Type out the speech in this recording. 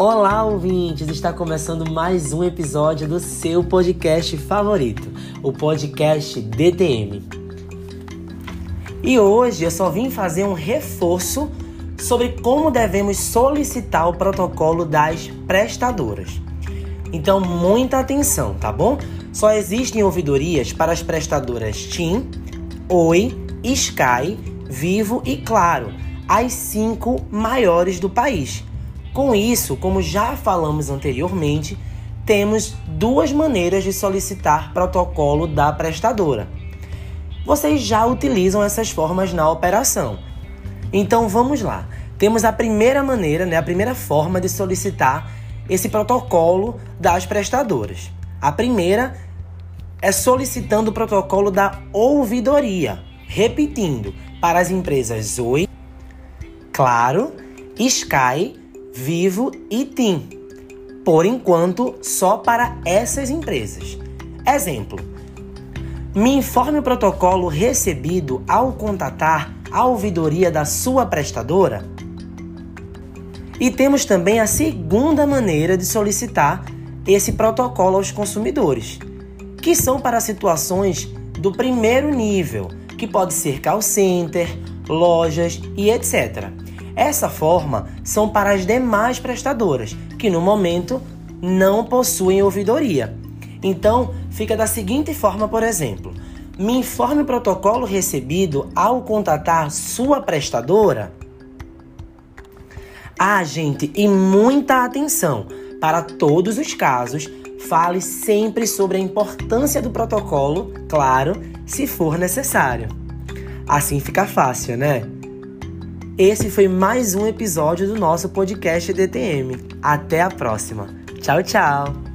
Olá, ouvintes! Está começando mais um episódio do seu podcast favorito, o podcast DTM. E hoje eu só vim fazer um reforço sobre como devemos solicitar o protocolo das prestadoras. Então, muita atenção, tá bom? Só existem ouvidorias para as prestadoras TIM, Oi, Sky, Vivo e Claro, as cinco maiores do país. Com isso, como já falamos anteriormente, temos duas maneiras de solicitar protocolo da prestadora. Vocês já utilizam essas formas na operação. Então vamos lá. Temos a primeira maneira, né, a primeira forma de solicitar esse protocolo das prestadoras. A primeira é solicitando o protocolo da ouvidoria, repetindo, para as empresas Oi, Claro, Sky, Vivo e TIM. Por enquanto, só para essas empresas. Exemplo: me informe o protocolo recebido ao contatar a ouvidoria da sua prestadora. E temos também a segunda maneira de solicitar esse protocolo aos consumidores, que são para situações do primeiro nível, que pode ser call center, lojas e etc. Essa forma são para as demais prestadoras, que no momento não possuem ouvidoria. Então, fica da seguinte forma, por exemplo: me informe o protocolo recebido ao contatar sua prestadora. Ah, gente, e muita atenção! Para todos os casos, fale sempre sobre a importância do protocolo, claro, se for necessário. Assim fica fácil, né? Esse foi mais um episódio do nosso podcast DTM. Até a próxima. Tchau, tchau!